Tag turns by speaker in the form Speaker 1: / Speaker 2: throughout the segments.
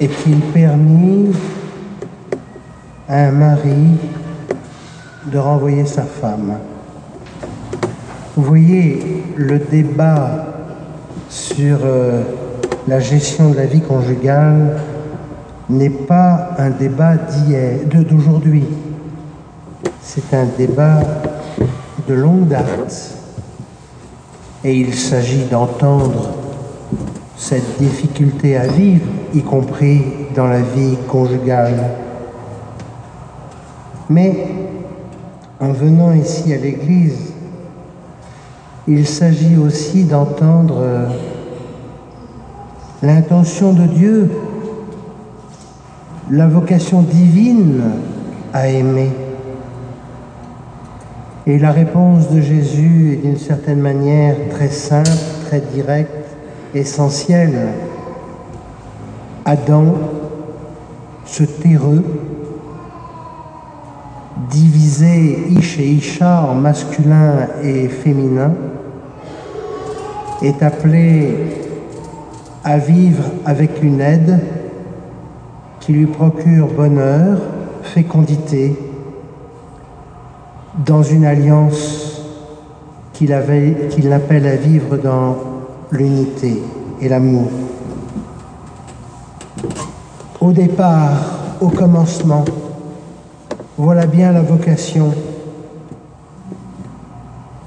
Speaker 1: est-il permis à un mari de renvoyer sa femme Vous voyez, le débat sur euh, la gestion de la vie conjugale n'est pas un débat d'aujourd'hui. C'est un débat de longue date. Et il s'agit d'entendre cette difficulté à vivre, y compris dans la vie conjugale. Mais en venant ici à l'Église, il s'agit aussi d'entendre l'intention de Dieu, la vocation divine à aimer. Et la réponse de Jésus est d'une certaine manière très simple, très directe, essentielle. Adam, ce terreux, divisé Ish et Isha en masculin et féminin, est appelé à vivre avec une aide qui lui procure bonheur, fécondité, dans une alliance qu'il appelle à vivre dans l'unité et l'amour. Au départ, au commencement, voilà bien la vocation.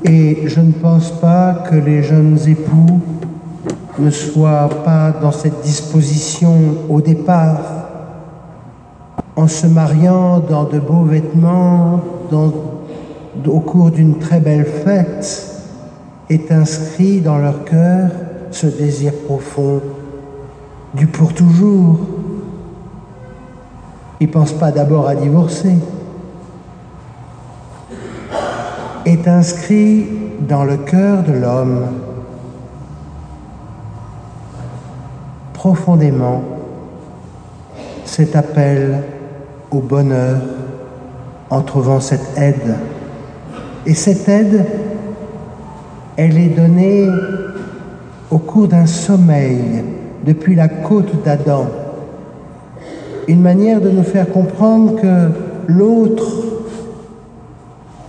Speaker 1: Et je ne pense pas que les jeunes époux ne soient pas dans cette disposition au départ, en se mariant dans de beaux vêtements, au cours d'une très belle fête, est inscrit dans leur cœur ce désir profond du pour toujours. Ils ne pensent pas d'abord à divorcer. Est inscrit dans le cœur de l'homme profondément cet appel au bonheur en trouvant cette aide et cette aide, elle est donnée au cours d'un sommeil depuis la côte d'Adam. Une manière de nous faire comprendre que l'autre,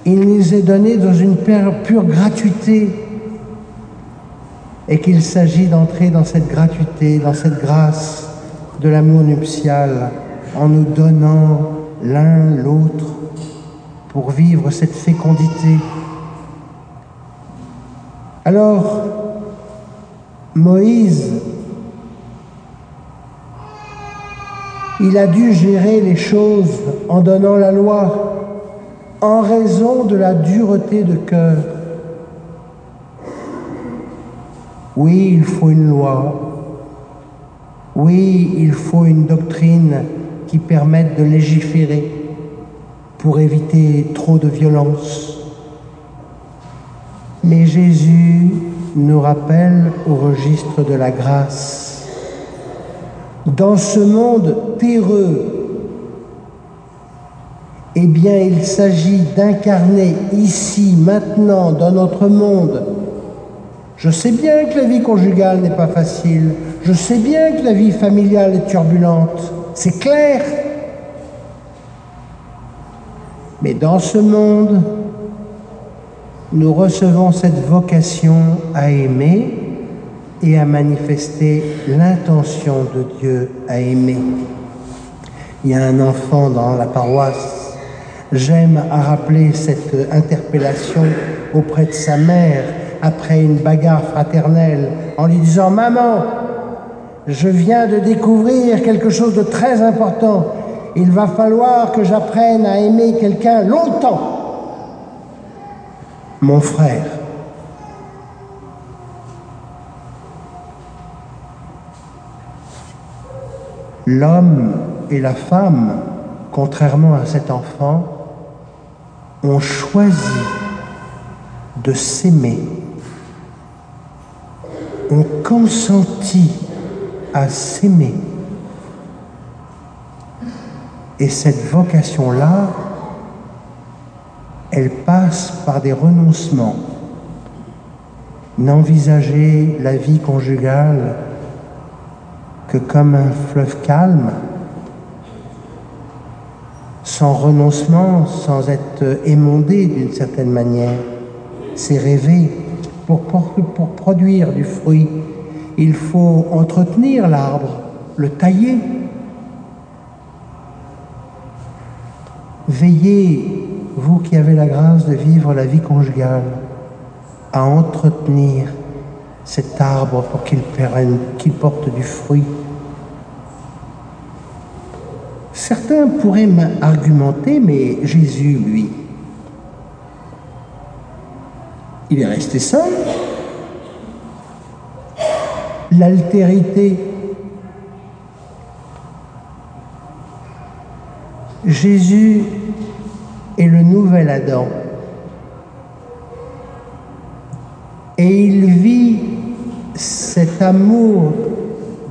Speaker 1: il nous est donné dans une pure gratuité et qu'il s'agit d'entrer dans cette gratuité, dans cette grâce de l'amour nuptial en nous donnant l'un l'autre pour vivre cette fécondité. Alors, Moïse, il a dû gérer les choses en donnant la loi en raison de la dureté de cœur. Oui, il faut une loi. Oui, il faut une doctrine qui permette de légiférer pour éviter trop de violence. Mais Jésus nous rappelle au registre de la grâce. Dans ce monde terreux, eh bien, il s'agit d'incarner ici, maintenant, dans notre monde. Je sais bien que la vie conjugale n'est pas facile. Je sais bien que la vie familiale est turbulente. C'est clair. Mais dans ce monde, nous recevons cette vocation à aimer et à manifester l'intention de Dieu à aimer. Il y a un enfant dans la paroisse. J'aime à rappeler cette interpellation auprès de sa mère après une bagarre fraternelle en lui disant Maman, je viens de découvrir quelque chose de très important il va falloir que j'apprenne à aimer quelqu'un longtemps. Mon frère. L'homme et la femme, contrairement à cet enfant, ont choisi de s'aimer, ont consenti à s'aimer et cette vocation-là, elle passe par des renoncements. N'envisager la vie conjugale que comme un fleuve calme, sans renoncement, sans être émondé d'une certaine manière, c'est rêver. Pour, pour, produire du fruit, il faut entretenir l'arbre, le tailler. Veillez, vous qui avez la grâce de vivre la vie conjugale, à entretenir cet arbre pour qu'il qu'il porte du fruit. Certains pourraient argumenter, mais Jésus, lui, il est resté seul. L'altérité. Jésus est le nouvel Adam. Et il vit cet amour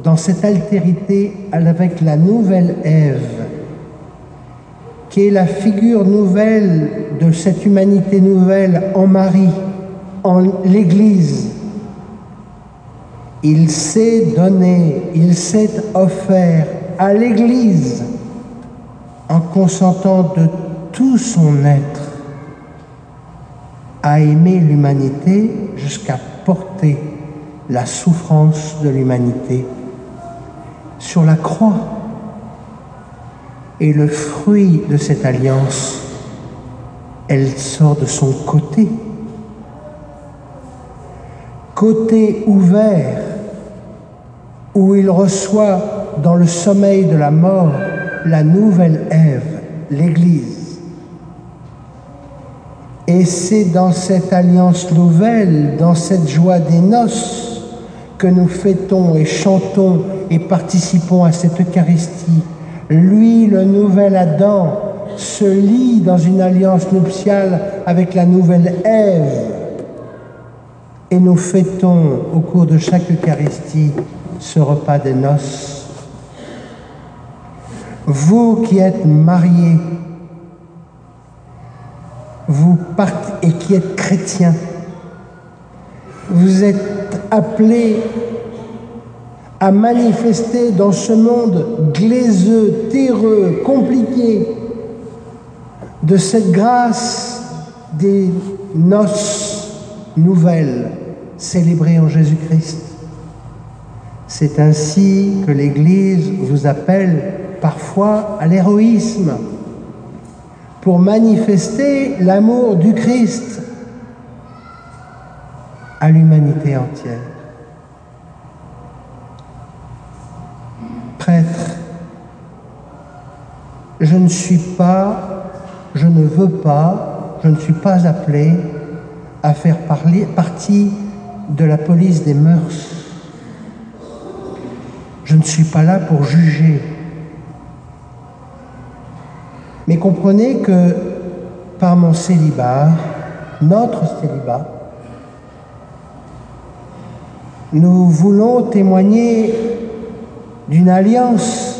Speaker 1: dans cette altérité avec la nouvelle Ève, qui est la figure nouvelle de cette humanité nouvelle en Marie, en l'Église. Il s'est donné, il s'est offert à l'Église en consentant de tout son être à aimer l'humanité jusqu'à porter la souffrance de l'humanité sur la croix. Et le fruit de cette alliance, elle sort de son côté. Côté ouvert, où il reçoit dans le sommeil de la mort la nouvelle Ève, l'Église. Et c'est dans cette alliance nouvelle, dans cette joie des noces, que nous fêtons et chantons et participons à cette Eucharistie. Lui, le nouvel Adam, se lie dans une alliance nuptiale avec la nouvelle Ève. Et nous fêtons au cours de chaque Eucharistie ce repas des noces. Vous qui êtes mariés, vous partez et qui êtes chrétiens, vous êtes appelés à manifester dans ce monde glaiseux, terreux, compliqué, de cette grâce des noces nouvelles célébrées en Jésus-Christ. C'est ainsi que l'Église vous appelle parfois à l'héroïsme pour manifester l'amour du Christ à l'humanité entière. Prêtre, je ne suis pas, je ne veux pas, je ne suis pas appelé à faire partie de la police des mœurs. Je ne suis pas là pour juger. Mais comprenez que par mon célibat, notre célibat, nous voulons témoigner d'une alliance,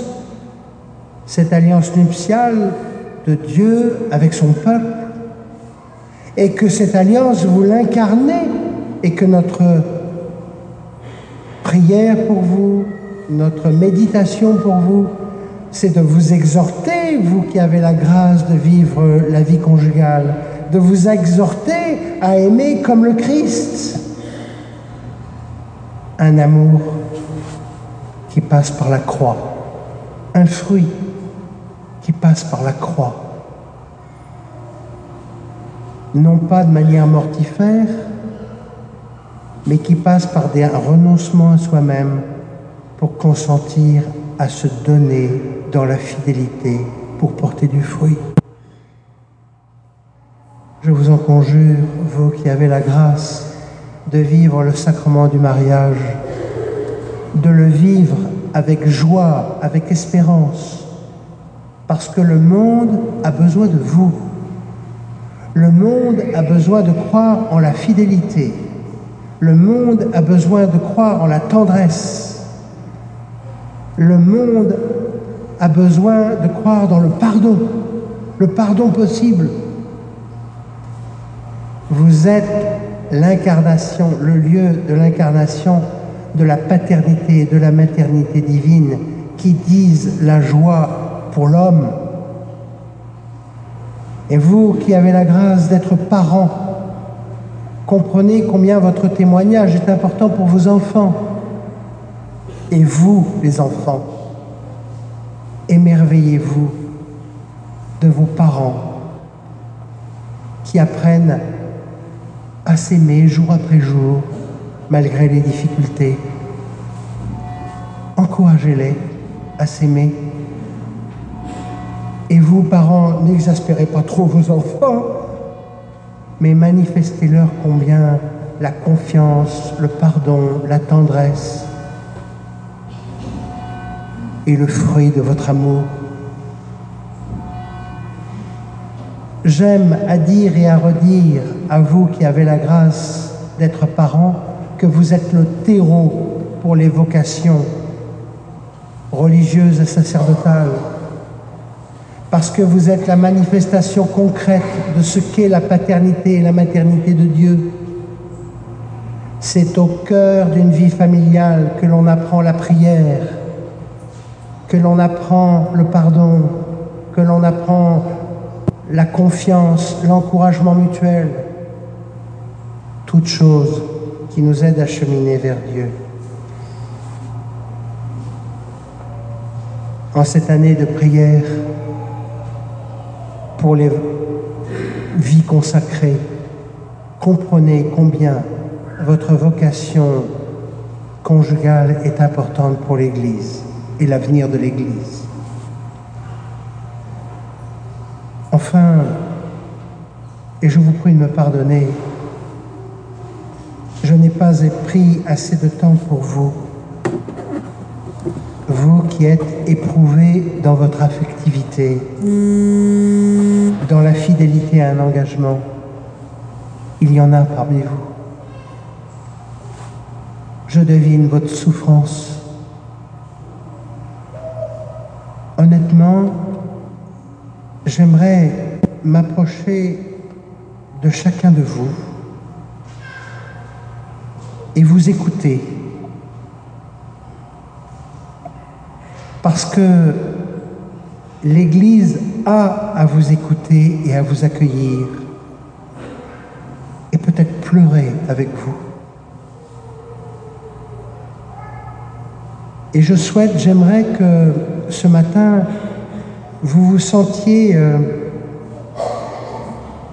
Speaker 1: cette alliance nuptiale de Dieu avec son peuple, et que cette alliance vous l'incarnez, et que notre prière pour vous, notre méditation pour vous, c'est de vous exhorter, vous qui avez la grâce de vivre la vie conjugale, de vous exhorter à aimer comme le Christ. Un amour qui passe par la croix, un fruit qui passe par la croix. Non pas de manière mortifère, mais qui passe par des renoncements à soi-même pour consentir à se donner dans la fidélité pour porter du fruit. Je vous en conjure, vous qui avez la grâce de vivre le sacrement du mariage, de le vivre avec joie, avec espérance, parce que le monde a besoin de vous. Le monde a besoin de croire en la fidélité. Le monde a besoin de croire en la tendresse. Le monde a besoin de croire dans le pardon, le pardon possible. Vous êtes l'incarnation, le lieu de l'incarnation de la paternité et de la maternité divine qui disent la joie pour l'homme. Et vous qui avez la grâce d'être parents, comprenez combien votre témoignage est important pour vos enfants. Et vous, les enfants, émerveillez-vous de vos parents qui apprennent à s'aimer jour après jour, malgré les difficultés. Encouragez-les à s'aimer. Et vous, parents, n'exaspérez pas trop vos enfants, mais manifestez-leur combien la confiance, le pardon, la tendresse est le fruit de votre amour. J'aime à dire et à redire à vous qui avez la grâce d'être parents que vous êtes le terreau pour les vocations religieuses et sacerdotales, parce que vous êtes la manifestation concrète de ce qu'est la paternité et la maternité de Dieu. C'est au cœur d'une vie familiale que l'on apprend la prière, que l'on apprend le pardon, que l'on apprend la confiance, l'encouragement mutuel, toutes choses qui nous aident à cheminer vers Dieu. En cette année de prière pour les vies consacrées, comprenez combien votre vocation conjugale est importante pour l'Église et l'avenir de l'Église. Enfin, et je vous prie de me pardonner, je n'ai pas pris assez de temps pour vous, vous qui êtes éprouvés dans votre affectivité, dans la fidélité à un engagement. Il y en a parmi vous. Je devine votre souffrance. Honnêtement, j'aimerais m'approcher de chacun de vous et vous écouter. Parce que l'Église a à vous écouter et à vous accueillir et peut-être pleurer avec vous. Et je souhaite, j'aimerais que ce matin, vous vous sentiez euh,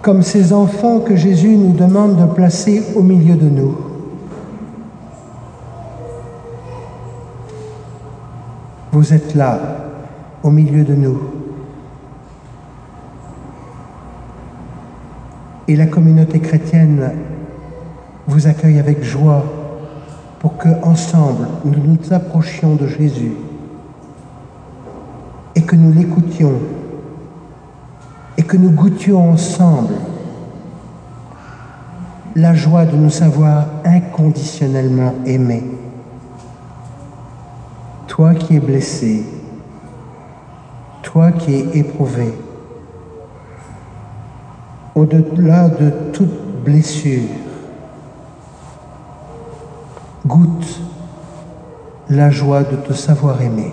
Speaker 1: comme ces enfants que Jésus nous demande de placer au milieu de nous. Vous êtes là, au milieu de nous. Et la communauté chrétienne vous accueille avec joie pour que ensemble nous nous approchions de Jésus et que nous l'écoutions et que nous goûtions ensemble la joie de nous savoir inconditionnellement aimés. Toi qui es blessé, toi qui es éprouvé, au-delà de toute blessure, goûte la joie de te savoir aimer.